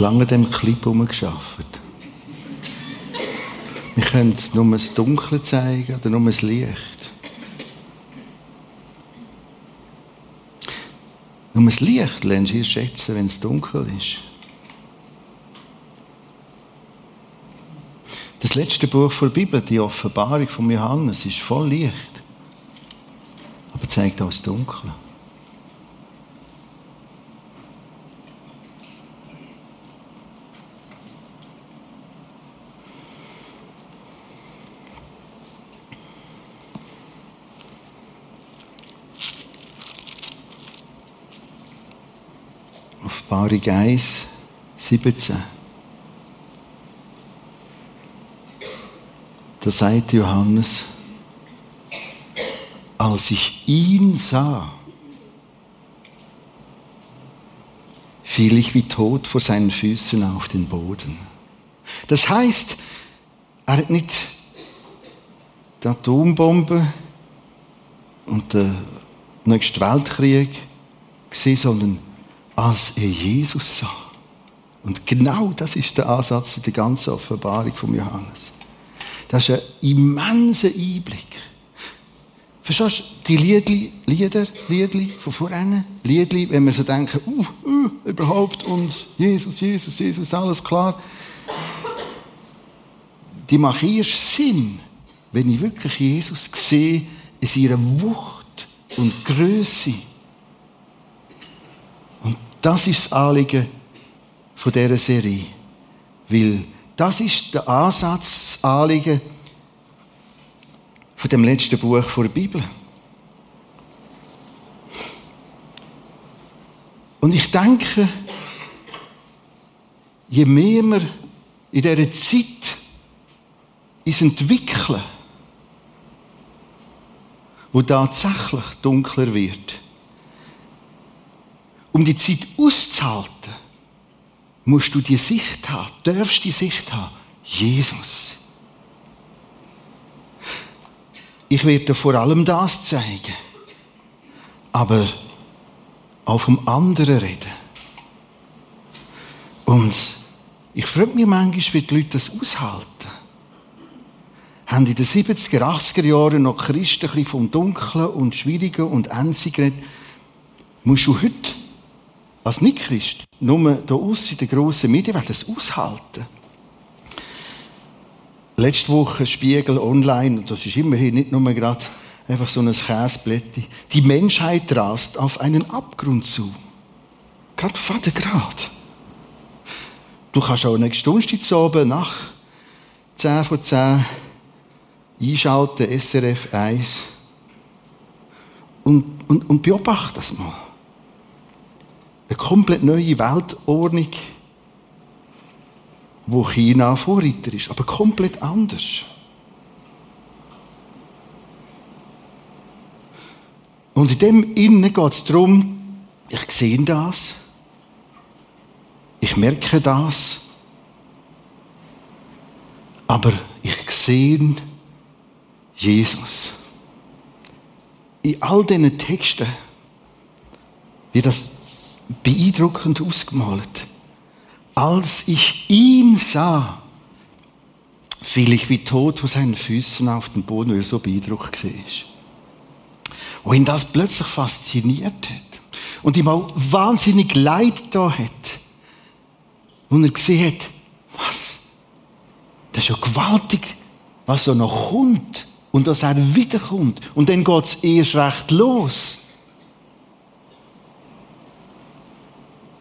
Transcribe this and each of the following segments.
lange an diesem Clip herumgearbeitet. Wir können nur das Dunkle zeigen oder nur das Licht. Nur das Licht lernst du schätzen, wenn es dunkel ist. Das letzte Buch der Bibel, die Offenbarung von Johannes, ist voll Licht, aber zeigt auch das Dunkle. Offenbarung 1, 17. Da sagt Johannes, als ich ihn sah, fiel ich wie tot vor seinen Füßen auf den Boden. Das heißt, er hat nicht die Atombombe und den nächsten Weltkrieg gesehen, sondern als er Jesus sah. Und genau das ist der Ansatz in der ganzen Offenbarung von Johannes. Das ist ein immenser Einblick. Verstehst du, die Liedli, Lieder, Liedli von vorhin, Liedli, wenn wir so denken, uh, uh, überhaupt und Jesus, Jesus, Jesus, alles klar. Die machen erst Sinn, wenn ich wirklich Jesus sehe in seiner Wucht und Größe. Das ist das Anliegen von dieser Serie. Weil das ist der Ansatz, das Anliegen von dem letzten Buch der Bibel. Und ich denke, je mehr wir in dieser Zeit uns entwickeln, wo tatsächlich dunkler wird, um die Zeit auszuhalten, musst du die Sicht haben, darfst die Sicht haben. Jesus. Ich werde vor allem das zeigen, aber auch vom anderen reden. Und ich frage mich manchmal, wie die Leute das aushalten. Haben in den 70er, 80er Jahren noch Christen ein bisschen vom Dunklen und Schwierigen und Ernsten geredet? Musst du heute als Nicht-Christ nur hier aus in den grossen Medien das aushalten. Letzte Woche Spiegel online, das ist immerhin nicht nur gerade einfach so ein Käseblättchen. Die Menschheit rast auf einen Abgrund zu. Gerade auf den Grad. Du kannst auch nächste Stunde oben nach 10 von 10 einschalten, SRF 1. Und, und, und beobachte das mal. Eine komplett neue Weltordnung, wo China Vorreiter ist, aber komplett anders. Und in dem Innen geht es darum, ich sehe das, ich merke das, aber ich sehe Jesus. In all diesen Texten, wie das beeindruckend ausgemalt. Als ich ihn sah, fiel ich wie tot vor seinen Füßen auf den Boden, weil er so beeindruckt war. Und ihn das plötzlich fasziniert hat. Und ihm auch wahnsinnig Leid da hat. Und er gesehen hat, was? Das ist ja gewaltig, was so noch kommt. Und dass er wiederkommt. Und dann geht es erst recht los.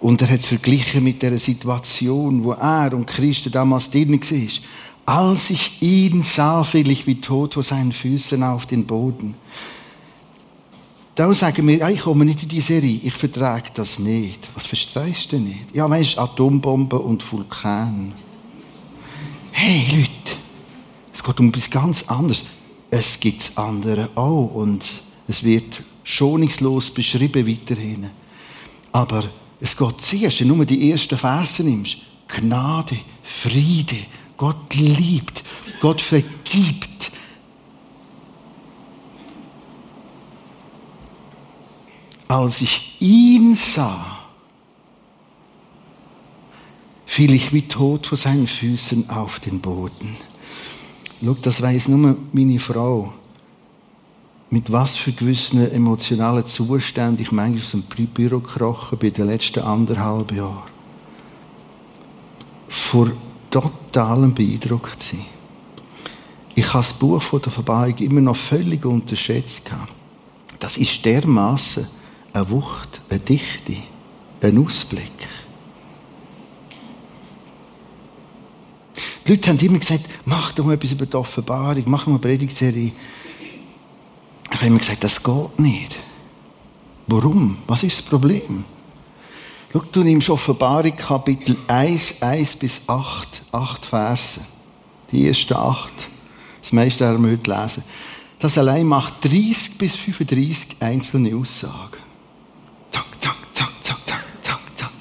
Und er hat es verglichen mit der Situation, wo er und Christen damals drin war. Als ich ihn sah, fiel ich wie tot vor seinen Füßen auf den Boden. Da sagen wir, ich komme nicht in die Serie, ich vertrage das nicht. Was verstehst du nicht? Ja, weißt Atombomben und Vulkan. Hey Leute, es geht um etwas ganz anderes. Es gibt andere auch und es wird schonungslos beschrieben weiterhin. Aber es geht zuerst, wenn du nur die ersten Verse nimmst. Gnade, Friede, Gott liebt, Gott vergibt. Als ich ihn sah, fiel ich wie tot vor seinen Füßen auf den Boden. Schau, das weiß nur meine Frau. Mit was für gewissen emotionalen Zuständen ich manchmal aus dem Büro gekrochen bei den letzten anderthalb Jahren. Vor totalem beeindruckt sein. Ich habe das Buch von der Verbeugung immer noch völlig unterschätzt. Das ist dermaßen eine Wucht, eine Dichte, ein Ausblick. Die Leute haben immer gesagt, mach doch mal etwas über die Offenbarung, mach mal eine Predigtserie. Ich habe immer gesagt, das geht nicht. Warum? Was ist das Problem? Schau, du nimmst Offenbarung Kapitel 1, 1 bis 8, 8 Verse. Die ersten 8. Das meiste haben wir heute lesen. Das allein macht 30 bis 35 einzelne Aussagen. Zack, zack, zack, zack, zack, zack, zack.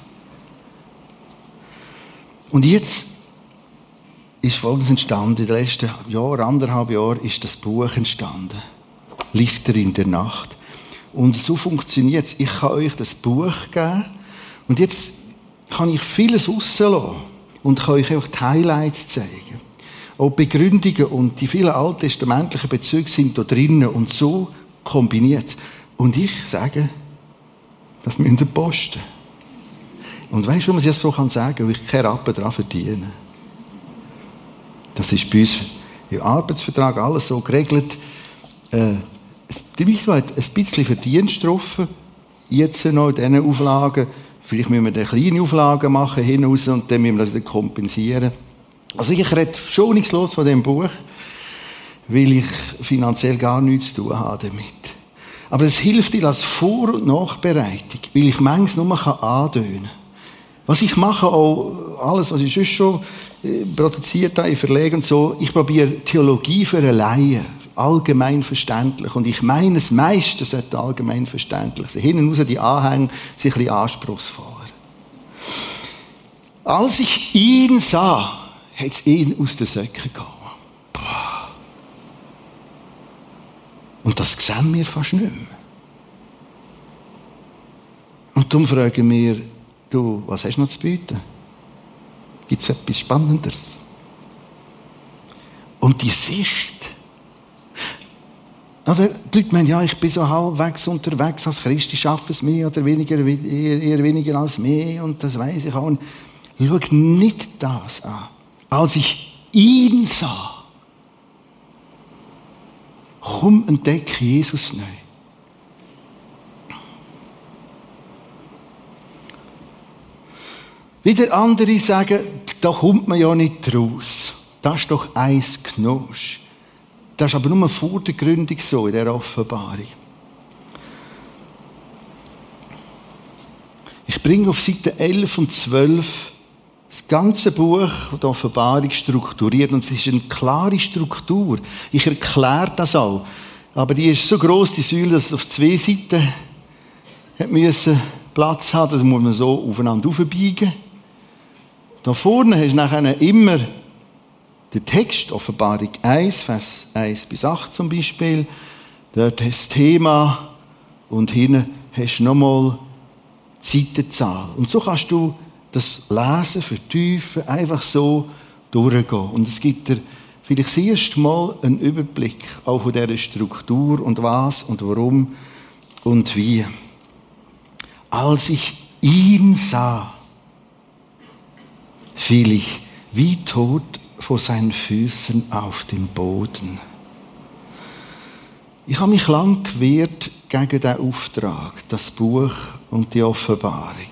Und jetzt ist Folgendes entstanden. In den letzten Jahren, anderthalb Jahren, ist das Buch entstanden. Lichter in der Nacht. Und so funktioniert es. Ich kann euch das Buch geben und jetzt kann ich vieles rauslassen und kann euch einfach die Highlights zeigen. Auch die Begründungen und die vielen alttestamentlichen Bezüge sind da drinnen und so kombiniert. Und ich sage, das müssen wir posten. Und weißt du, warum ich das so kann sagen? Weil ich keine Rappen daran verdiene. Das ist bei uns im Arbeitsvertrag alles so geregelt. Äh, die Wieso hat ein bisschen Verdienst drauf, jetzt noch in diesen Auflagen. Vielleicht müssen wir eine kleine Auflagen machen, hinaus, und dann müssen wir das wieder kompensieren. Also ich rede schonungslos von dem Buch, weil ich finanziell gar nichts zu tun habe damit. Aber es hilft dir als Vor- und Nachbereitung, weil ich manchmal nur andönen kann. Was ich mache, auch alles, was ich schon äh, produziert habe, ich verlege und so, ich probiere Theologie für eine Laie, allgemein verständlich. Und ich meine, das meiste sollte allgemein verständlich sein. Hinten raus die Anhänge sind ein bisschen anspruchsvoller. Als ich ihn sah, hat es ihn aus den Söcken gehauen. Und das sehen wir fast nicht mehr. Und darum fragen wir, du, was hast du noch zu bieten? Gibt es etwas Spannenderes? Und die Sicht. Also, die Leute meinen, ja, ich bin so halbwegs unterwegs als Christ, ich schaffe es mehr oder weniger, eher, eher weniger als mehr und das weiß ich auch. Schau nicht das an. Als ich ihn sah, komm, entdecke Jesus neu. Wieder andere sagen, da kommt man ja nicht raus. Das ist doch eins Knosch. Das ist aber nur vor der Gründung so, in der Offenbarung. Ich bringe auf Seite 11 und 12 das ganze Buch der Offenbarung strukturiert und es ist eine klare Struktur. Ich erkläre das auch. Aber die ist so groß, die Säule, dass es auf zwei Seiten müssen Platz hat. Das muss man so aufeinander aufbiegen. Da vorne hast du nachher immer den Text, Offenbarung 1, Vers 1 bis 8 zum Beispiel. Dort hast du das Thema und hinten hast du nochmal die Seitenzahl. Und so kannst du das Lesen vertiefen, einfach so durchgehen. Und es gibt dir vielleicht das erste Mal einen Überblick auch von dieser Struktur und was und warum und wie. Als ich ihn sah, fiel ich wie tot vor seinen Füßen auf den Boden. Ich habe mich lang gewehrt gegen den Auftrag, das Buch und die Offenbarung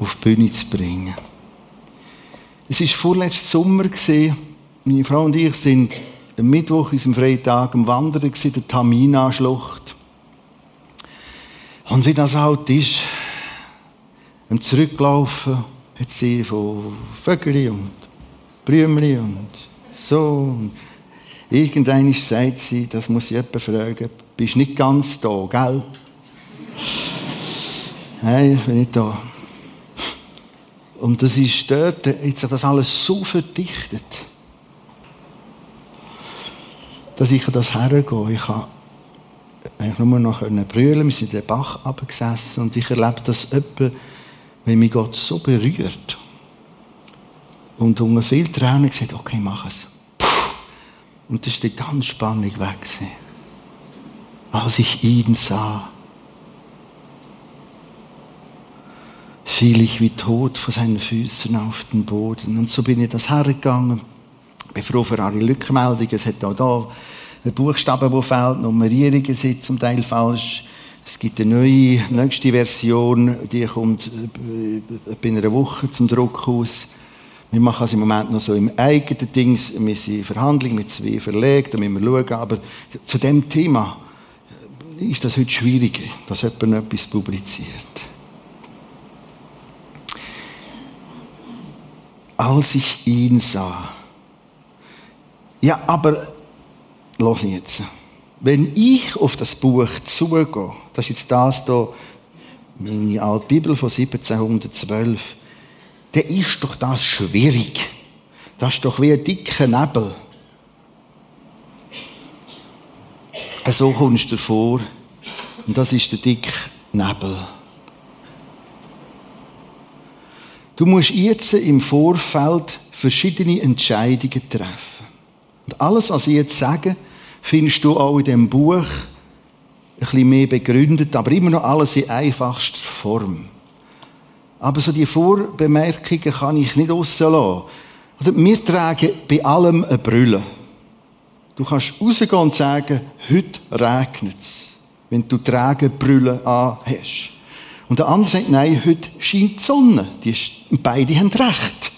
auf die Bühne zu bringen. Es war vorletzten Sommer. Meine Frau und ich sind am Mittwoch, unserem freien Tag, am Wandern in der Tamina-Schlucht. Und wie das halt ist, am Zurücklaufen, hat sie von Vögel und Brümli und so. Und irgendwann sagt sie, das muss ich jemand fragen, bist nicht ganz da, gell? Nein, ich bin nicht da. Und das ist dort, jetzt hat das alles so verdichtet, dass ich das hergehe. Ich habe eigentlich nur noch brüllen wir sind in den Bach abgesessen und ich erlebe das etwa wenn mich Gott so berührt, Und unter viel Tränen gesagt, okay, mach es. Puh. Und das ist die ganz Spannung weg. Als ich ihn sah, fiel ich wie tot vor seinen Füßen auf den Boden. Und so bin ich das hergegangen. Ich bin froh für alle Rückmeldungen. Es hat auch da einen Buchstaben, der fehlt, Nummerierungen sind zum Teil falsch. Es gibt eine neue, nächste Version, die kommt äh, bei einer Woche zum Druck aus. Wir machen es im Moment noch so im eigenen Dings. Wir sind in Verhandlungen mit zwei Verlegen, da müssen wir schauen. Aber zu dem Thema ist das heute schwieriger, dass jemand etwas publiziert. Als ich ihn sah. Ja, aber, los jetzt. Wenn ich auf das Buch zugehe, das ist jetzt das hier, meine alte Bibel von 1712, dann ist doch das schwierig. Das ist doch wie ein dicker Nebel. So kommst du vor. Und das ist der dicke Nebel. Du musst jetzt im Vorfeld verschiedene Entscheidungen treffen. Und alles, was ich jetzt sage, findest du auch in dem Buch ein bisschen mehr begründet, aber immer noch alles in einfachster Form. Aber so die Vorbemerkungen kann ich nicht rauslassen. Also wir tragen bei allem eine Brille. Du kannst rausgehen und sagen, heute regnet es, wenn du Tragebrille an hast. Und der andere sagt, nein, heute scheint die Sonne. Die ist, beide haben recht.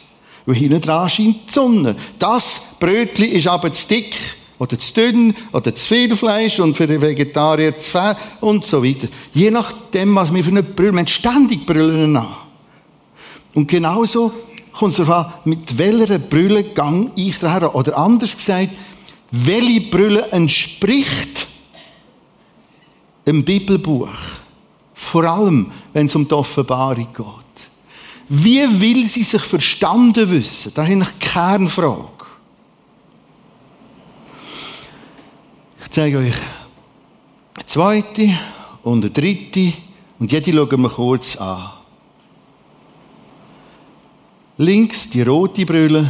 Weil hinten dran scheint die Sonne. Das Brötchen ist aber zu dick oder zu dünn oder zu viel Fleisch und für den Vegetarier zu viel und so weiter. Je nachdem, was wir für eine Brille, wir haben ständig Brillen an. Und genauso kommt es darauf an, mit welcher Brille gang ich daher. Oder anders gesagt, welche Brille entspricht dem Bibelbuch? Vor allem, wenn es um die Offenbarung geht. Wie will sie sich verstanden wissen? Das ist die Kernfrage. zeige euch eine zweite und eine dritte und jede schauen wir kurz an. Links die rote Brille,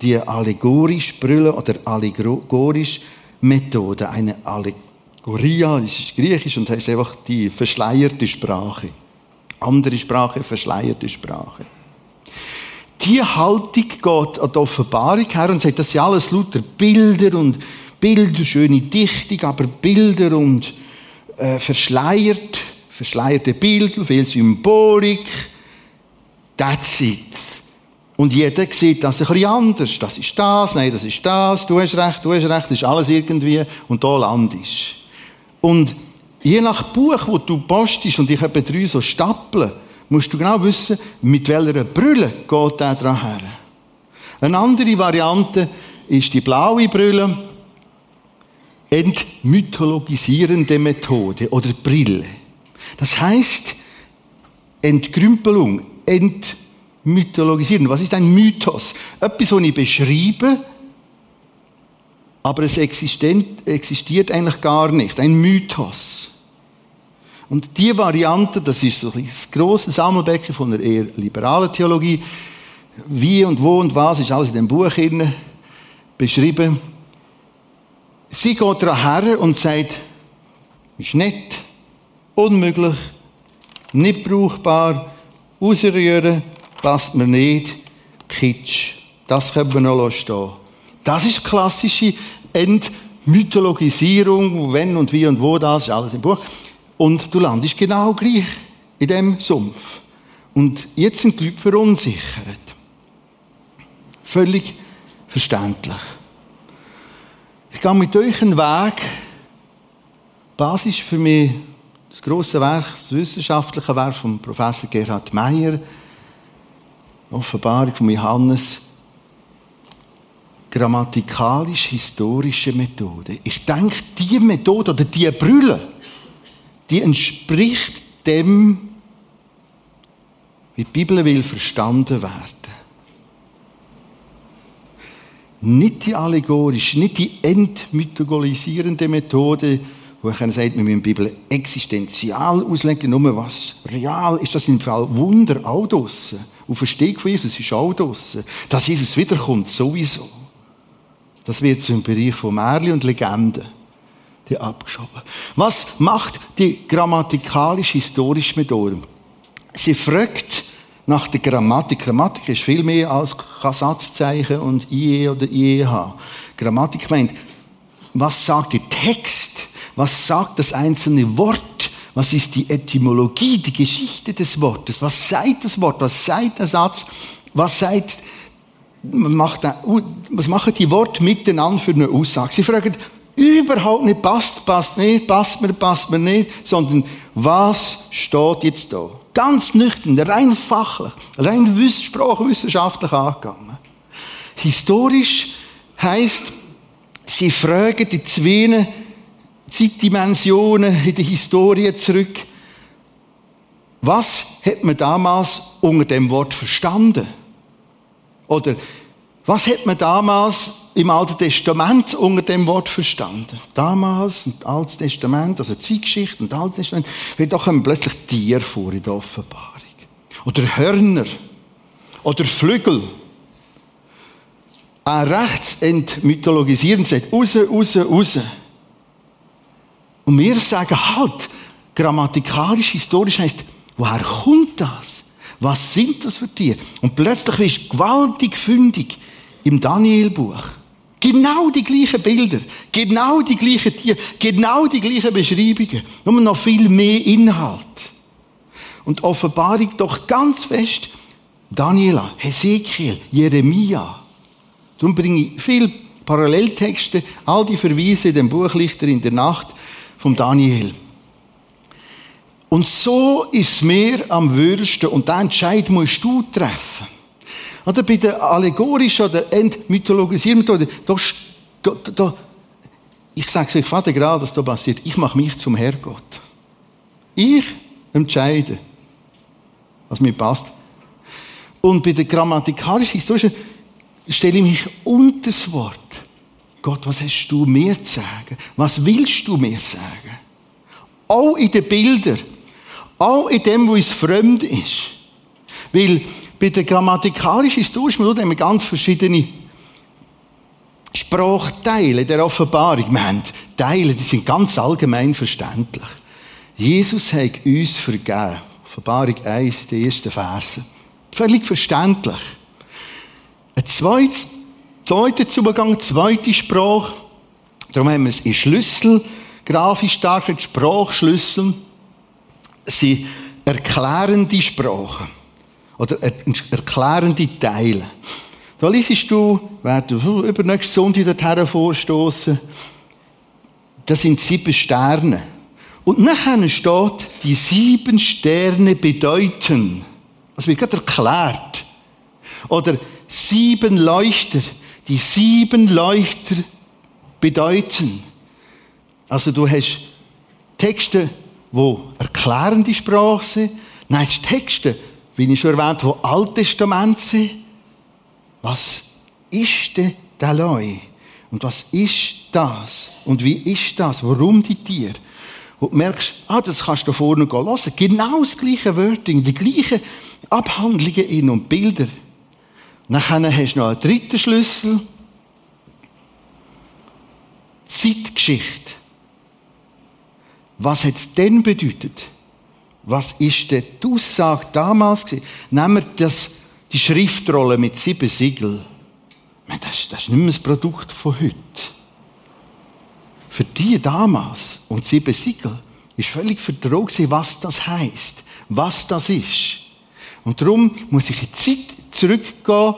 die allegorische Brille oder allegorische Methode, eine Allegoria, das ist griechisch und heißt einfach die verschleierte Sprache. Andere Sprache, verschleierte Sprache. Die Haltung geht an die Offenbarung her und sagt, das sind alles lauter Bilder und Bilder, schöne Dichtung, aber Bilder und äh, verschleiert, verschleierte Bilder, viel Symbolik. That's it. Und jeder sieht das ein bisschen anders. Das ist das, nein, das ist das, du hast recht, du hast recht, das ist alles irgendwie und da landest. Und je nach Buch, wo du postest, und ich habe drei so Stapeln, musst du genau wissen, mit welcher Brille geht der dran her. Eine andere Variante ist die blaue Brille entmythologisierende Methode oder Brille. Das heißt Entgrümpelung, entmythologisieren. Was ist ein Mythos? Etwas, was ich beschreibe, aber es existiert eigentlich gar nicht. Ein Mythos. Und die Variante, das ist so ein grosses Sammelbecken von einer eher liberalen Theologie. Wie und wo und was ist alles in dem Buch beschrieben. Sie geht daher und sagt, ist nicht, unmöglich, nicht brauchbar, ausrühren, passt mir nicht, Kitsch. Das können wir noch stehen. Das ist klassische Entmythologisierung, wenn und wie und wo, das ist alles im Buch. Und du landest genau gleich in dem Sumpf. Und jetzt sind die Leute verunsichert. Völlig verständlich. Ich gehe mit euch einen Weg. Basis für mich das große Werk, das wissenschaftliche Werk von Professor Gerhard Meyer, Offenbarung von Johannes, grammatikalisch-historische Methode. Ich denke, diese Methode oder diese Brille, die entspricht dem, wie die Bibel will verstanden werden. Nicht die allegorische, nicht die entmythologisierende Methode, wo ich sagt, wir müssen die Bibel existenzial auslegen, nur was real ist, das im Fall Wunder auch draussen. auf den Steg von Jesus ist auch draussen. Dass Jesus wiederkommt, sowieso. Das wird im Bereich von Märchen und Legenden abgeschoben. Was macht die grammatikalisch-historische Methode? Sie fragt nach der Grammatik. Grammatik ist viel mehr als Satzzeichen und IE oder IEH. Grammatik meint, was sagt der Text? Was sagt das einzelne Wort? Was ist die Etymologie, die Geschichte des Wortes? Was sagt das Wort? Was sagt der Satz? Was sagt, macht, was machen die Worte miteinander für eine Aussage? Sie fragen überhaupt nicht, passt, passt nicht, passt mir, passt mir nicht, sondern was steht jetzt da? Ganz nüchtern, rein fachlich, rein sprachwissenschaftlich angegangen. Historisch heißt, sie fragen die zwei Zeitdimensionen in der Historie zurück. Was hat man damals unter dem Wort verstanden? Oder was hat man damals im Alten Testament unter dem Wort verstanden? Damals, im Altes Testament, also Zeitgeschichte und Altes Testament, da kommen plötzlich Tiere vor in der Offenbarung. Oder Hörner. Oder Flügel. Ein rechts entmythologisieren sagt, raus, raus, raus. Und wir sagen halt, grammatikalisch, historisch heißt, woher kommt das? Was sind das für Tiere? Und plötzlich wirst du gewaltig fündig im Danielbuch. Genau die gleichen Bilder, genau die gleichen Tiere, genau die gleichen Beschreibungen, nur noch viel mehr Inhalt. Und Offenbarung doch ganz fest Daniela, Hesekiel, Jeremia. Darum bringe ich viele Paralleltexte, all die Verweise in dem Buch Lichter in der Nacht vom Daniel. Und so ist mir am würsten und den Entscheid musst du treffen. Oder bei der allegorischen oder entmythologisierten Methode, da, da, da, ich sage es euch Vater gerade, was da passiert. Ich mache mich zum Herrgott. Ich entscheide, was mir passt. Und bei der grammatikalischen historischen stelle ich mich unter das Wort. Gott, was hast du mir zu sagen? Was willst du mir sagen? Auch in den Bildern. Auch in dem, wo es fremd ist. Weil bei der grammatikalischen historischen Methode haben wir ganz verschiedene Sprachteile der Offenbarung. Wir haben Teile, die sind ganz allgemein verständlich. Jesus hat uns vergeben. Offenbarung 1, die ersten Verse. Völlig verständlich. Ein zweites, zweiter Zugang, zweite Sprache. Darum haben wir es in Schlüssel, grafisch dargestellt, Sprachschlüssel sind erklärende Sprachen. Oder erklärende Teile. Da liest du, werden du übernächste Sonntag dorthin vorstoßen. Das sind sieben Sterne. Und nachher steht, die sieben Sterne bedeuten. Das wird gerade erklärt. Oder sieben Leuchter. Die sieben Leuchter bedeuten. Also du hast Texte wo erklärende Sprache sind. Nein, es Texte, wie ich schon erwähnt habe, Alttestament sind. Was ist denn der Leu? Und was ist das? Und wie ist das? Warum die Tiere? Und du merkst, ah, das kannst du vorne hören. Genau das gleiche Wörting, die gleichen Abhandlungen in und Bilder. Dann hast du noch einen dritten Schlüssel. Zeitgeschichte. Was hat es denn bedeutet? Was ist denn die Aussage damals gewesen? Nehmen wir das, die Schriftrolle mit sieben Siegeln. Das, das ist nicht mehr das Produkt von heute. Für die damals und sieben Siegel ist völlig vertraut was das heißt, was das ist. Und darum muss ich in die Zeit zurückgehen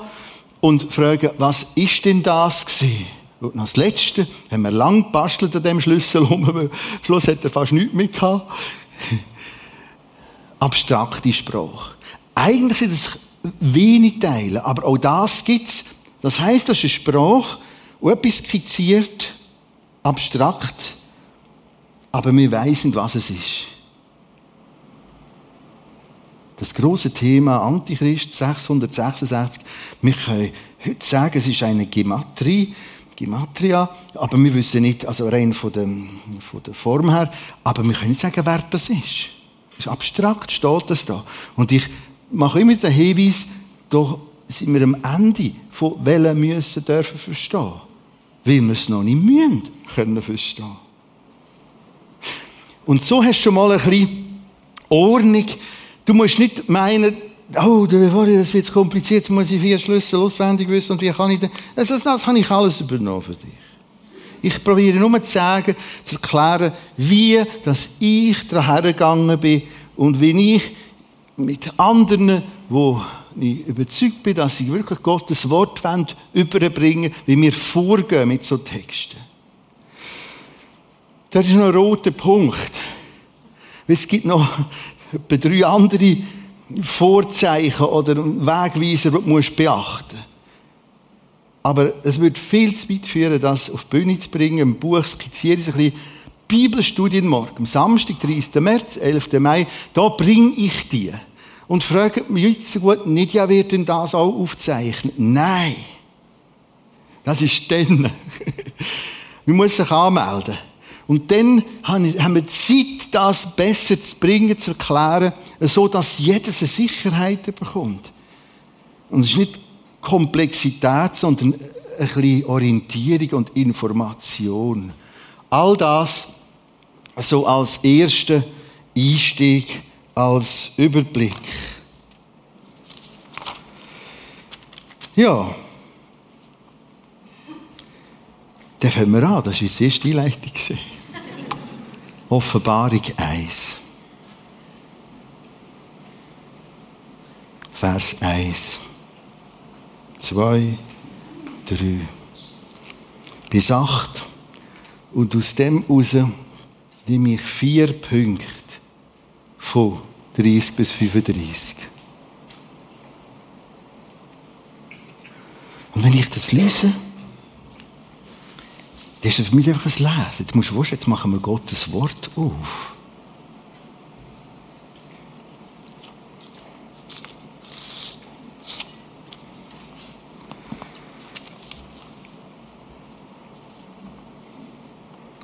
und fragen, was ist denn das gewesen? Und als Letzte haben wir lang gebastelt an dem Schlüssel rum. Am Schluss hat er fast nichts mehr gehabt. Abstrakte Sprache. Eigentlich sind es wenig Teile, aber auch das gibt es. Das heisst, das ist eine Sprache, die etwas skizziert, abstrakt, aber wir wissen, was es ist. Das große Thema Antichrist 666, wir können heute sagen, es ist eine Gematrie, Gematria, aber wir wissen nicht, also rein von der, von der Form her, aber wir können nicht sagen, wer das ist. Das ist abstrakt, steht das da. Und ich mache immer den Hinweis, da sind wir am Ende von welchen müssen dürfen verstehen. Weil wir es noch nicht müssen können verstehen. Und so hast du schon mal ein bisschen Ordnung. Du musst nicht meinen, oh, das wird kompliziert, muss ich vier Schlüssel auswendig wissen und wie kann ich das? Das, das, das habe ich alles übernommen für dich. Ich probiere nur zu sagen, zu erklären, wie dass ich daran hergegangen bin und wie ich mit anderen, wo ich überzeugt bin, dass sie wirklich Gottes Wort überbringen wie wir vorgehen mit so Texten. Das ist noch ein roter Punkt. Es gibt noch etwa drei andere Vorzeichen oder Wegweiser, die du beachten musst. Aber es wird viel zu weit führen, das auf die Bühne zu bringen. Im Buch skizziere ich ein bisschen Bibelstudienmorgen. Am Samstag, 30. März, 11. Mai, da bringe ich die. Und frage mich jetzt so gut nicht, ja, wird denn das auch aufzeichnen? Nein. Das ist dann. Man muss sich anmelden. Und dann haben wir Zeit, das besser zu bringen, zu erklären, so dass jeder eine Sicherheit bekommt. Und es ist nicht Komplexität, sondern ein bisschen Orientierung und Information. All das so als erster Einstieg, als Überblick. Ja. Dann fangen wir an. Das war jetzt die erste Einleitung. Offenbarung 1. Vers 1 zwei, drei, bis acht. Und aus dem heraus nehme ich vier Punkte von 30 bis 35. Und wenn ich das lese, dann ist das für mich einfach ein Lesen. Jetzt musst du wissen, jetzt machen wir Gottes Wort auf.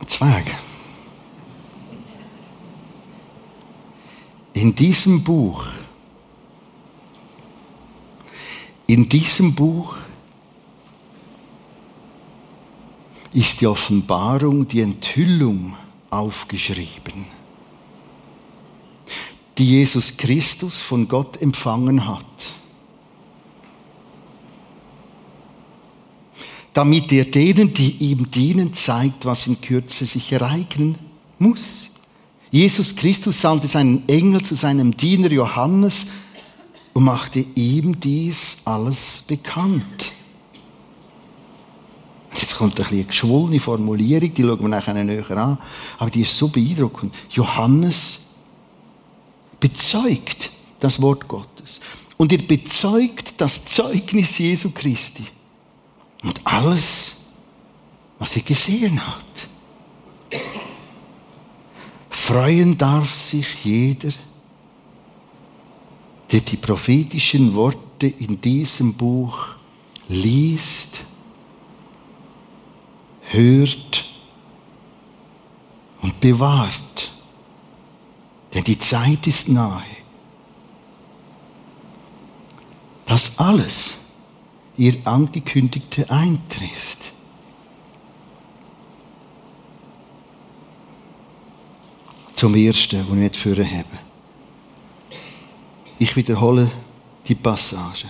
Zwerg. In diesem Buch, in diesem Buch ist die Offenbarung, die Enthüllung aufgeschrieben, die Jesus Christus von Gott empfangen hat. damit er denen, die ihm dienen, zeigt, was in Kürze sich ereignen muss. Jesus Christus sandte seinen Engel zu seinem Diener Johannes und machte ihm dies alles bekannt. Kommt ein eine geschwollene Formulierung, die schauen wir nachher näher an, aber die ist so beeindruckend. Johannes bezeugt das Wort Gottes und er bezeugt das Zeugnis Jesu Christi und alles, was sie gesehen hat. Freuen darf sich jeder, der die prophetischen Worte in diesem Buch liest, hört und bewahrt. Denn die Zeit ist nahe. Das alles ihr angekündigte eintrifft. Zum Ersten, was ich nicht führen habe. Ich wiederhole die Passage.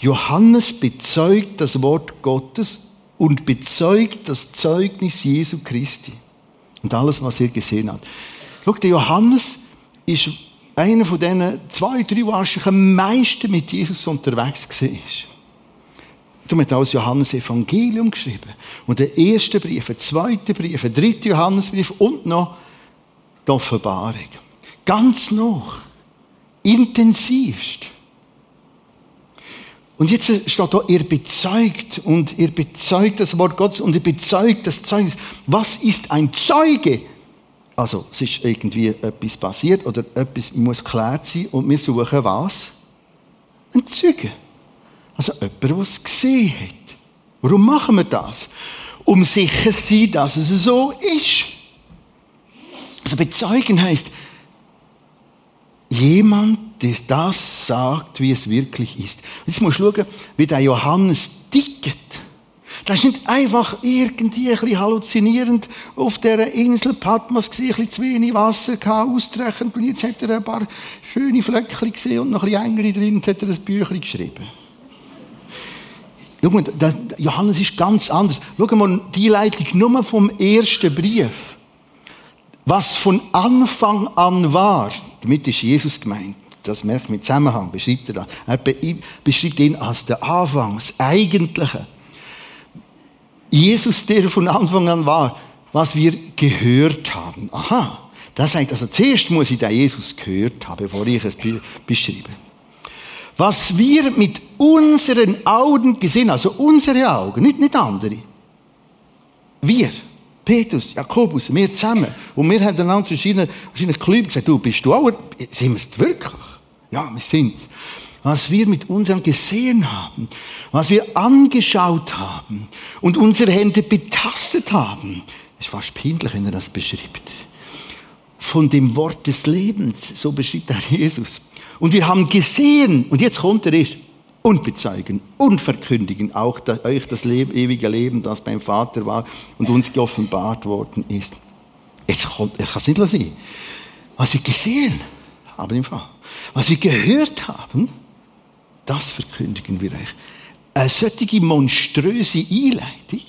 Johannes bezeugt das Wort Gottes und bezeugt das Zeugnis Jesu Christi und alles, was er gesehen hat. Schau, der Johannes ist einer von diesen zwei, drei, die am meisten mit Jesus unterwegs war. Du hast aus Johannes Evangelium geschrieben. Und der erste Brief, der zweite Brief, der dritte Johannesbrief und noch die Offenbarung. Ganz noch. Intensivst. Und jetzt steht da, ihr bezeugt und ihr bezeugt das Wort Gottes und ihr bezeugt das Zeugnis. Was ist ein Zeuge? Also, es ist irgendwie etwas passiert oder etwas muss geklärt sein und wir suchen was? Ein Zeuge. Also jemand, der es gesehen hat. Warum machen wir das? Um sicher zu sein, dass es so ist. Also bezeugen heißt jemand, das sagt, wie es wirklich ist. Jetzt musst du schauen, wie der Johannes tickt. Das ist nicht einfach irgendwie ein bisschen halluzinierend auf dieser Insel Patmos gesehen, ein bisschen zu wenig Wasser gehabt, ausreichend, und jetzt hat er ein paar schöne Flöckchen gesehen und noch ein bisschen engere drin, und hat er ein Büchlein geschrieben. Schau mal, Johannes ist ganz anders. Schau mal, die Leitung nur vom ersten Brief. Was von Anfang an war, damit ist Jesus gemeint. Das merkt man im Zusammenhang, beschreibt er das. Er beschreibt ihn als der Anfang, das Eigentliche. Jesus, der von Anfang an war, was wir gehört haben. Aha, das heißt also, zuerst muss ich den Jesus gehört haben, bevor ich es beschreibe. Was wir mit unseren Augen gesehen, also unsere Augen, nicht, nicht andere. Wir, Petrus, Jakobus, wir zusammen. Und wir haben einander verschiedene, verschiedene Klüben gesagt, du bist du auch, sind wir es wirklich? Ja, wir sind was wir mit unseren gesehen haben, was wir angeschaut haben und unsere Hände betastet haben. Es ist fast peinlich, wenn er das beschreibt. Von dem Wort des Lebens, so beschreibt er Jesus. Und wir haben gesehen, und jetzt kommt er ist, und bezeugen und verkündigen auch das, euch das Leben, ewige Leben, das beim Vater war und uns geoffenbart worden ist. Jetzt kommt, ich kann es nicht lassen. Was wir gesehen haben im Fall, was wir gehört haben, das verkündigen wir euch. Eine solche monströse Einleitung,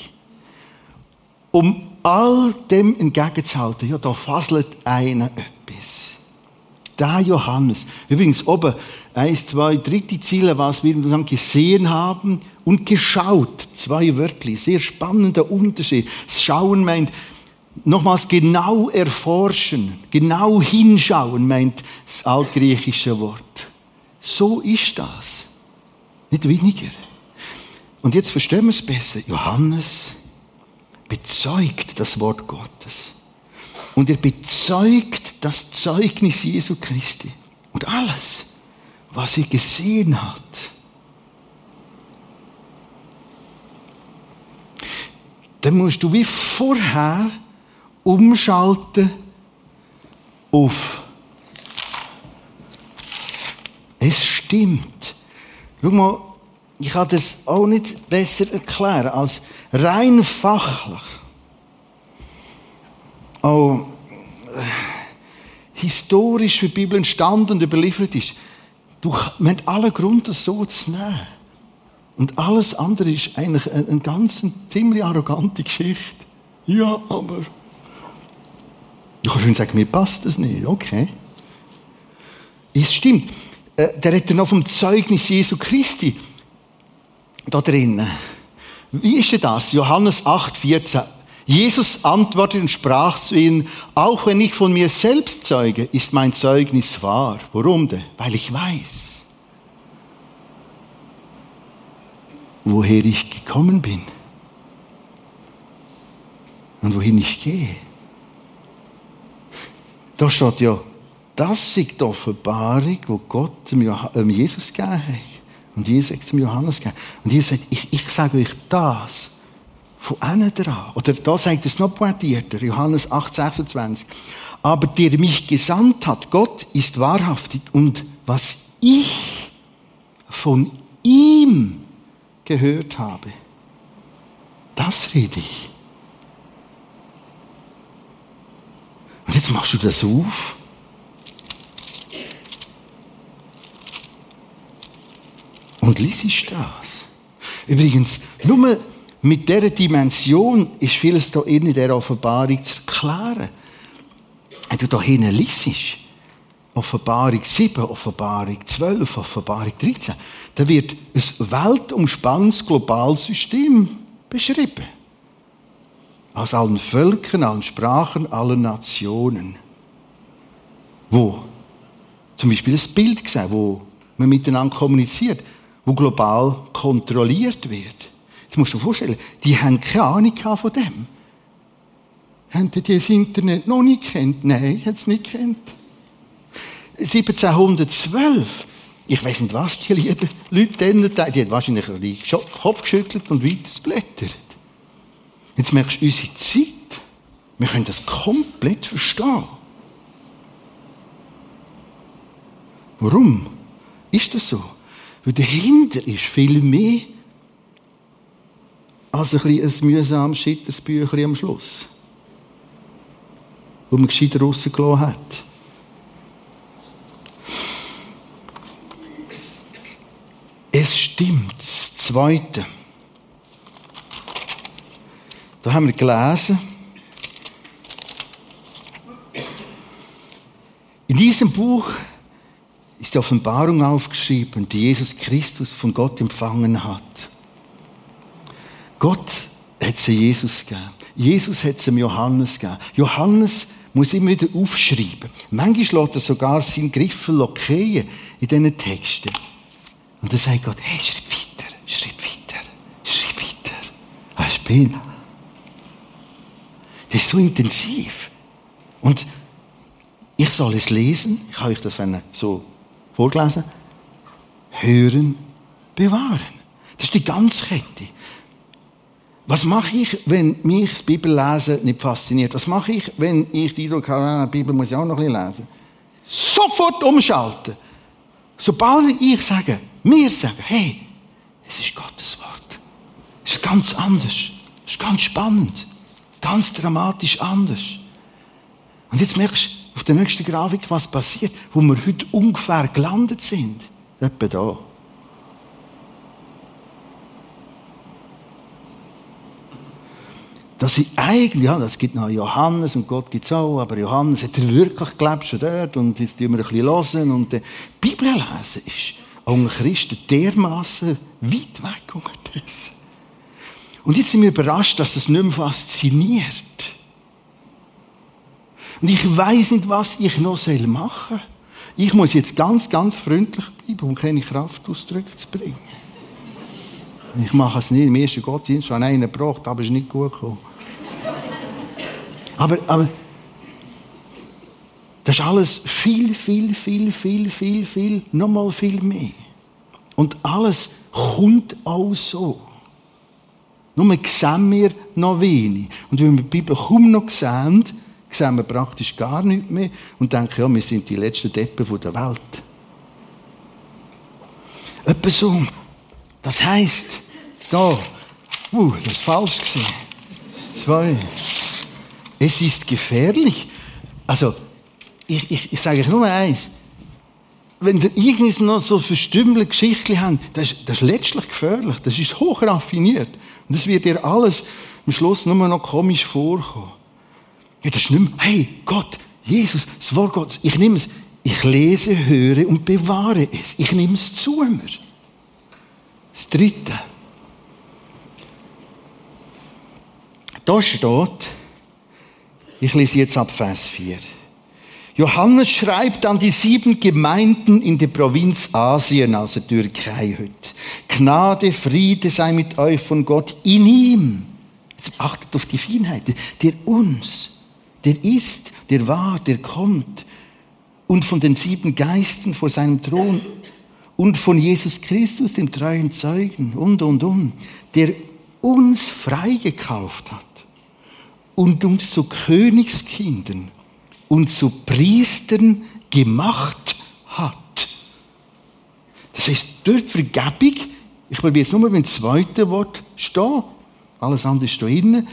um all dem entgegenzuhalten, ja, da faselt einer etwas. Der Johannes. Übrigens, oben, eins, zwei, dritte Ziele, was wir gesehen haben und geschaut. Zwei Wörter, sehr spannender Unterschied. Das Schauen meint, nochmals genau erforschen, genau hinschauen, meint das altgriechische Wort. So ist das. Nicht weniger. Und jetzt verstehen wir es besser. Johannes bezeugt das Wort Gottes. Und er bezeugt das Zeugnis Jesu Christi. Und alles, was er gesehen hat. Dann musst du wie vorher umschalten auf es stimmt. Schau mal, ich kann das auch nicht besser erklären als rein fachlich. Auch äh, historisch, wie die Bibel entstanden und überliefert ist. Du, wir haben alle Grund, das so zu nehmen. Und alles andere ist eigentlich eine, eine ganz ziemlich arrogante Geschichte. Ja, aber. Du kannst schon sagen, mir passt das nicht. Okay. Es stimmt. Äh, der redet noch vom Zeugnis Jesu Christi da drinnen. Wie ist denn das? Johannes 8, 14. Jesus antwortete und sprach zu ihnen, auch wenn ich von mir selbst zeuge, ist mein Zeugnis wahr. Warum denn? Weil ich weiß, woher ich gekommen bin und wohin ich gehe. Da steht ja, das ist die Offenbarung, die Gott dem ähm, Jesus gegeben hat. Und Jesus es dem Johannes gegeben. Und Jesus sagt, ich, ich sage euch das von innen dran. Oder da sagt es noch pointierter, Johannes 8, 26. Aber der mich gesandt hat, Gott ist wahrhaftig. Und was ich von ihm gehört habe, das rede ich. Und jetzt machst du das auf und liest das. Übrigens, nur mit dieser Dimension ist vieles da in der Offenbarung zu erklären. Wenn du da hinten liest, Offenbarung 7, Offenbarung 12, Offenbarung 13, da wird ein weltumspannendes globales System beschrieben. Aus allen Völkern, allen Sprachen, allen Nationen. Wo zum Beispiel ein Bild gesehen, wo man miteinander kommuniziert wo global kontrolliert wird. Jetzt musst du dir vorstellen, die haben keine Ahnung von dem. Haben die das Internet noch nicht kennt? Nein, hat es nicht kennt. 1712, ich weiß nicht was, die lieben Leute dann, die haben wahrscheinlich den Kopf geschüttelt und weiter blättert. Jetzt merkst du unsere Zeit. Wir können das komplett verstehen. Warum ist das so? Weil dahinter ist viel mehr als ein, ein mühsames Schittersbüchlein am Schluss, wo man gescheiter rausgelassen hat. Es stimmt. Das Zweite. Da haben wir gelesen, in diesem Buch ist die Offenbarung aufgeschrieben, die Jesus Christus von Gott empfangen hat. Gott hat sie Jesus gegeben. Jesus hat sie Johannes gegeben. Johannes muss immer wieder aufschreiben. Manchmal lässt er sogar seinen Griffel lockieren in diesen Texten. Und dann sagt Gott, hey, schreib weiter, schreib weiter, schreib weiter. Hast du Das ist so intensiv. Und ich soll es lesen, ich habe euch das so vorgelesen, hören, bewahren. Das ist die Ganzkette. Was mache ich, wenn mich das Bibellesen nicht fasziniert? Was mache ich, wenn ich die Eindruck habe, ah, die Bibel muss ich auch noch ein bisschen lesen? Sofort umschalten. Sobald ich sage, wir sagen, hey, es ist Gottes Wort. Es ist ganz anders. Es ist ganz spannend. Ganz dramatisch anders. Und jetzt merkst du, auf der nächsten Grafik, was passiert, wo wir heute ungefähr gelandet sind. Etwa da. Dass ich eigentlich, ja, es gibt noch Johannes und Gott gibt es auch, aber Johannes hat er wirklich gelebt schon dort und jetzt tun wir ein bisschen hören und die Bibel lesen ist an Christen dermaßen weit weg unter das. Und jetzt sind wir überrascht, dass es nicht mehr fasziniert. Und ich weiß nicht, was ich noch machen soll. Ich muss jetzt ganz, ganz freundlich bleiben, um keine Kraftausdrücke zu bringen. Ich mache es nicht. Im ersten Gottesdienst habe einen gebracht, aber es ist nicht gut gekommen. Aber, aber das ist alles viel, viel, viel, viel, viel, viel, nochmal viel mehr. Und alles kommt auch so. Nur sehen wir noch wenig. Und wenn wir die Bibel kaum noch sehen, sehen wir praktisch gar nichts mehr und denken, ja, wir sind die letzten Deppen der Welt. Etwa so. Das heisst, da, uh, das ist falsch gewesen. Das zwei. Es ist gefährlich. Also, ich, ich, ich sage euch nur eins. Wenn ihr irgendwie noch so verstümmelte Geschichten habt, das ist, das ist letztlich gefährlich. Das ist hochraffiniert. Und das wird dir alles am Schluss nur noch komisch vorkommen. Ja, das ist nicht mehr, hey, Gott, Jesus, das Wort Gottes, ich nehme es, ich lese, höre und bewahre es. Ich nehme es zu mir. Das Dritte. Da steht, ich lese jetzt ab Vers 4. Johannes schreibt an die sieben Gemeinden in der Provinz Asien, also Türkei heute. Gnade, Friede sei mit euch von Gott in ihm. Also achtet auf die Feinheit, der uns der ist, der war, der kommt. Und von den sieben Geisten vor seinem Thron und von Jesus Christus, dem treuen Zeugen und, und, und, der uns freigekauft hat und uns zu Königskindern und zu Priestern gemacht hat. Das heißt, dort Vergebung, ich will jetzt nur beim zweiten Wort stehen, alles andere ist da drinnen,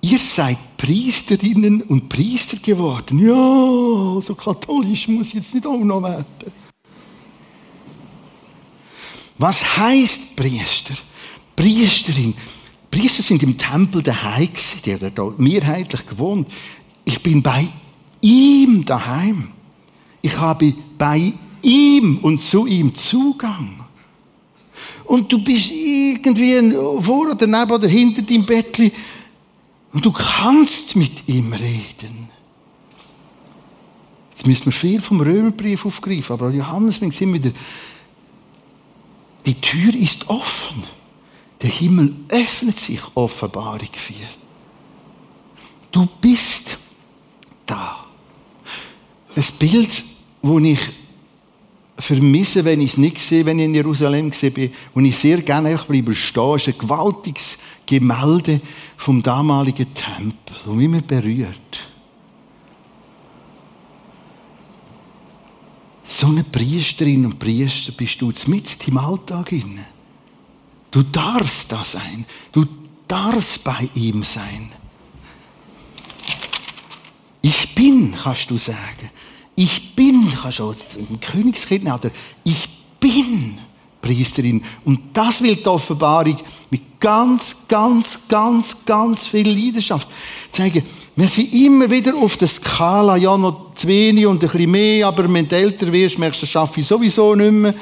ihr seid Priesterinnen und Priester geworden. Ja, so katholisch muss jetzt nicht auch noch werden. Was heißt Priester? Priesterin. Priester sind im Tempel daheim die haben dort mehrheitlich gewohnt. Ich bin bei ihm daheim. Ich habe bei ihm und zu ihm Zugang. Und du bist irgendwie vor oder neben oder hinter deinem Bettchen und du kannst mit ihm reden. Jetzt müssen wir viel vom Römerbrief aufgreifen, aber Johannes bringt immer wieder, die Tür ist offen. Der Himmel öffnet sich, Offenbarung 4. Du bist da. Ein Bild, wo ich vermisse, wenn ich es nicht sehe, wenn ich in Jerusalem bin, wo ich sehr gerne bleibe stehen, ist ein gewaltiges Gemälde vom damaligen Tempel, das mich immer berührt. Das so eine Priesterin und Priester bist du mit im Alltag inne. Du darfst da sein. Du darfst bei ihm sein. Ich bin, kannst du sagen. Ich bin, kannst du im Königskind oder ich bin Priesterin. Und das will die Offenbarung mit ganz, ganz, ganz, ganz viel Leidenschaft zeigen. Wir sind immer wieder auf der Skala, ja, noch zu wenig und ein bisschen mehr, aber wenn du älter wirst, merkst du, das schaffe ich sowieso nicht mehr.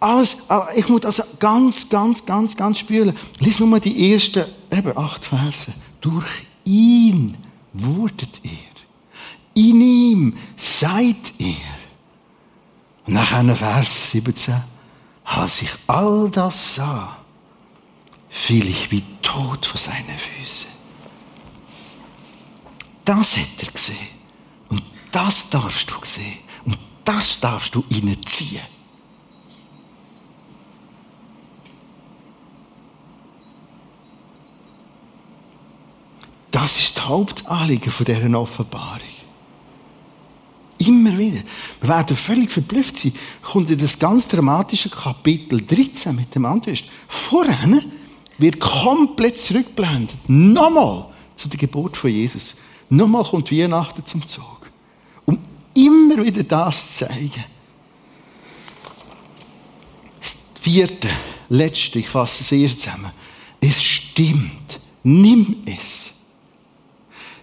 Alles, ich muss also ganz, ganz, ganz, ganz spüren. Lies nur mal die ersten, eben, acht Verse. Durch ihn wurdet ihr. In ihm seid ihr. Und nachher Vers 17. Als ich all das sah, fiel ich wie tot vor seine Füße. Das hat er gesehen. Und das darfst du sehen. Und das darfst du ihnen ziehen. Das ist das Hauptanliegen dieser Offenbarung. Immer wieder. Wir werden völlig verblüfft sein. Kommt in das ganz dramatische Kapitel 13 mit dem Antichrist. Vorher wird komplett zurückblendet. Nochmal zu der Geburt von Jesus. Nochmal kommt Weihnachten zum Zug. Um immer wieder das zu zeigen. Das vierte, letzte, ich fasse es erst zusammen. Es stimmt. Nimm es.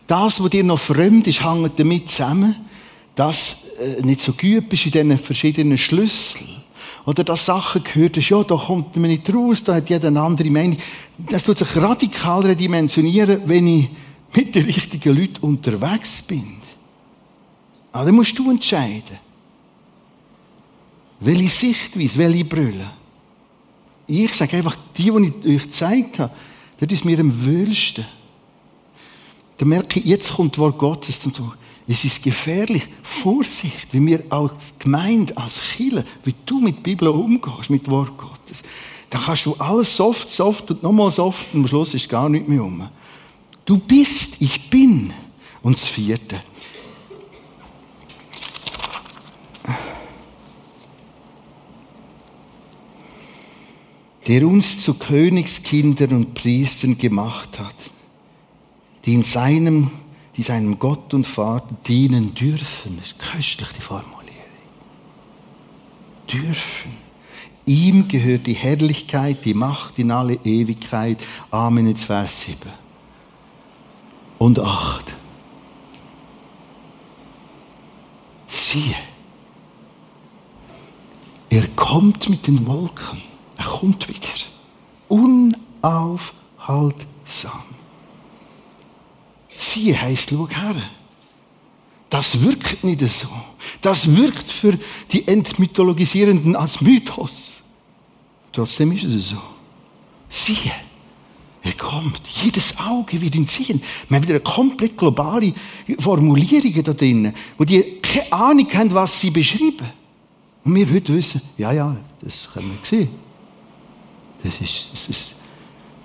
Das, was dir noch fremd ist, hängt damit zusammen, dass äh, nicht so gut bist in diesen verschiedenen Schlüsseln. Oder dass Sachen gehört hast, ja, da kommt man nicht raus, da hat jeder eine andere Meinung. Das tut sich radikal redimensionieren, wenn ich mit den richtigen Leuten unterwegs bin. Aber dann musst du entscheiden. Welche Sichtweise, welche Brille. Ich sage einfach, die, die ich euch gezeigt habe, das ist mir am wöhlsten. Dann merke ich, jetzt kommt das Wort Gottes zum Tun. Es ist gefährlich. Vorsicht, wie wir als Gemeinde, als Kirche, wie du mit der Bibel umgehst, mit dem Wort Gottes. Da kannst du alles soft, soft und nochmal soft und am Schluss ist gar nichts mehr um. Du bist, ich bin. Und das vierte. Der uns zu Königskindern und Priestern gemacht hat, die in seinem, die seinem Gott und Vater dienen dürfen. Das ist köstlich, die Formulierung. Dürfen. Ihm gehört die Herrlichkeit, die Macht in alle Ewigkeit. Amen, jetzt Vers 7 und 8. Siehe, er kommt mit den Wolken, er kommt wieder, unaufhaltsam. Siehe heißt, schau her. Das wirkt nicht so. Das wirkt für die Entmythologisierenden als Mythos. Trotzdem ist es so. Siehe, er kommt. Jedes Auge wird ihn sehen. Wir haben wieder eine komplett globale Formulierung da drin, wo die keine Ahnung haben, was sie beschreiben. Und wir heute wissen, ja, ja, das können wir sehen. Das ist, das ist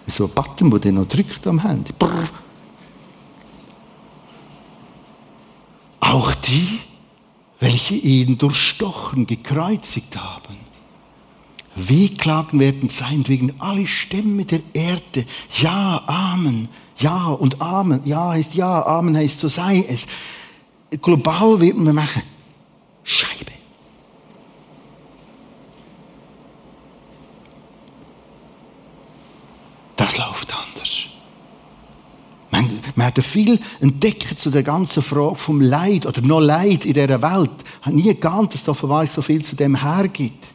so ein Button, der noch drückt am Handy. Brrr. Auch die, welche ihn durchstochen, gekreuzigt haben. Wehklagen werden sein wegen alle Stämme der Erde. Ja, Amen. Ja und Amen. Ja heißt ja, Amen heißt so sei es. Global werden wir machen. Scheibe. Das läuft anders. Man hat viel entdeckt zu der ganzen Frage vom Leid oder noch Leid in dieser Welt. Ich habe nie geahnt, dass da offenbar so viel zu dem hergibt.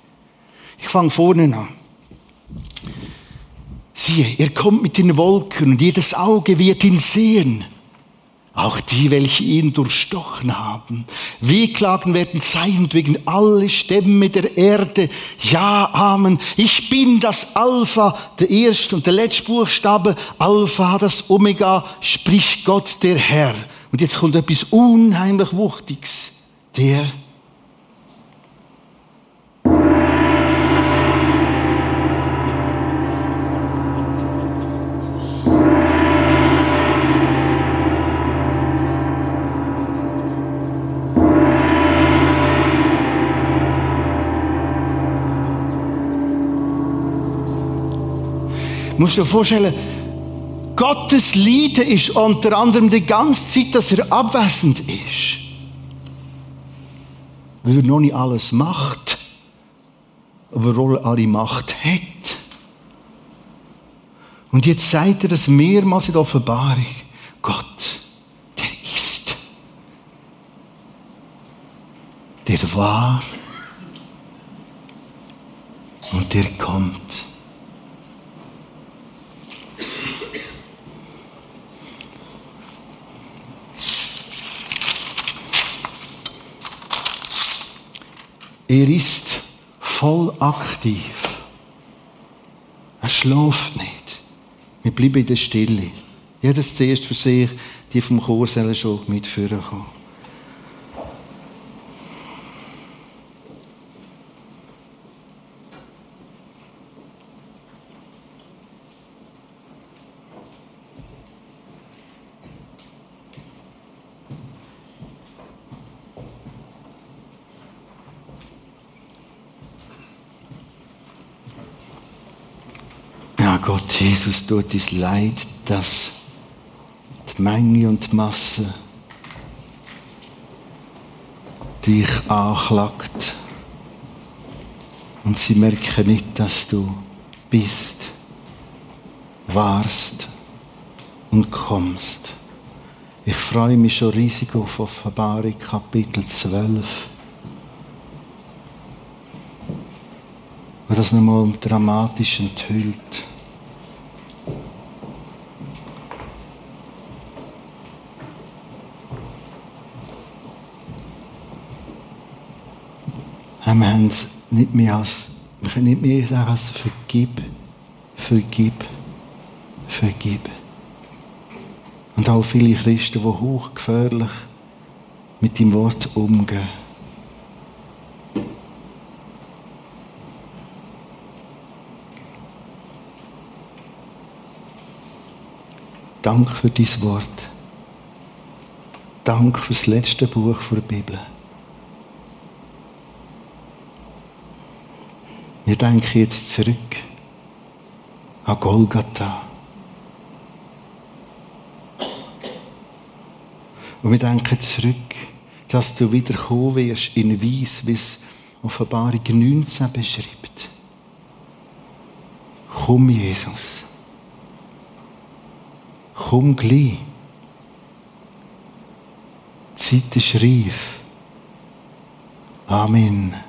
Ich fange vorne an. Siehe, er kommt mit den Wolken und jedes Auge wird ihn sehen. Auch die, welche ihn durchstochen haben. Wehklagen werden sein wegen alle Stämme der Erde. Ja, Amen. Ich bin das Alpha, der erste und der letzte Buchstabe. Alpha, das Omega, spricht Gott der Herr. Und jetzt kommt etwas unheimlich Wuchtiges. Der Du musst dir vorstellen, Gottes Leiden ist unter anderem die ganze Zeit, dass er abwesend ist. Weil er noch nicht alles macht, aber alle Macht hat. Und jetzt sagt er das mehrmals in der Offenbarung. Gott, der ist. Der war. Und der kommt. Er ist voll aktiv. Er schläft nicht. Wir bleiben in der Stille. Jedes zuerst für sich, die vom Chor schon mitführen kommen. Gott, Jesus, tut dies Leid, dass die Menge und die Masse dich anklagt. Und sie merken nicht, dass du bist, warst und kommst. Ich freue mich schon riesig auf Offenbarung Kapitel 12. Wo das nochmal dramatisch enthüllt. wir haben nicht mehr als, wir können nicht mehr sagen als vergib, vergib, vergib. Und auch viele Christen, die hochgefährlich mit dem Wort umgehen. Dank für dein Wort. Dank für das letzte Buch der Bibel. Wir denken jetzt zurück an Golgatha. Und wir denken zurück, dass du wieder kommen wirst in Weiss, wie es Offenbarung 19 beschreibt. Komm, Jesus. Komm gleich. Die Zeit ist reif. Amen.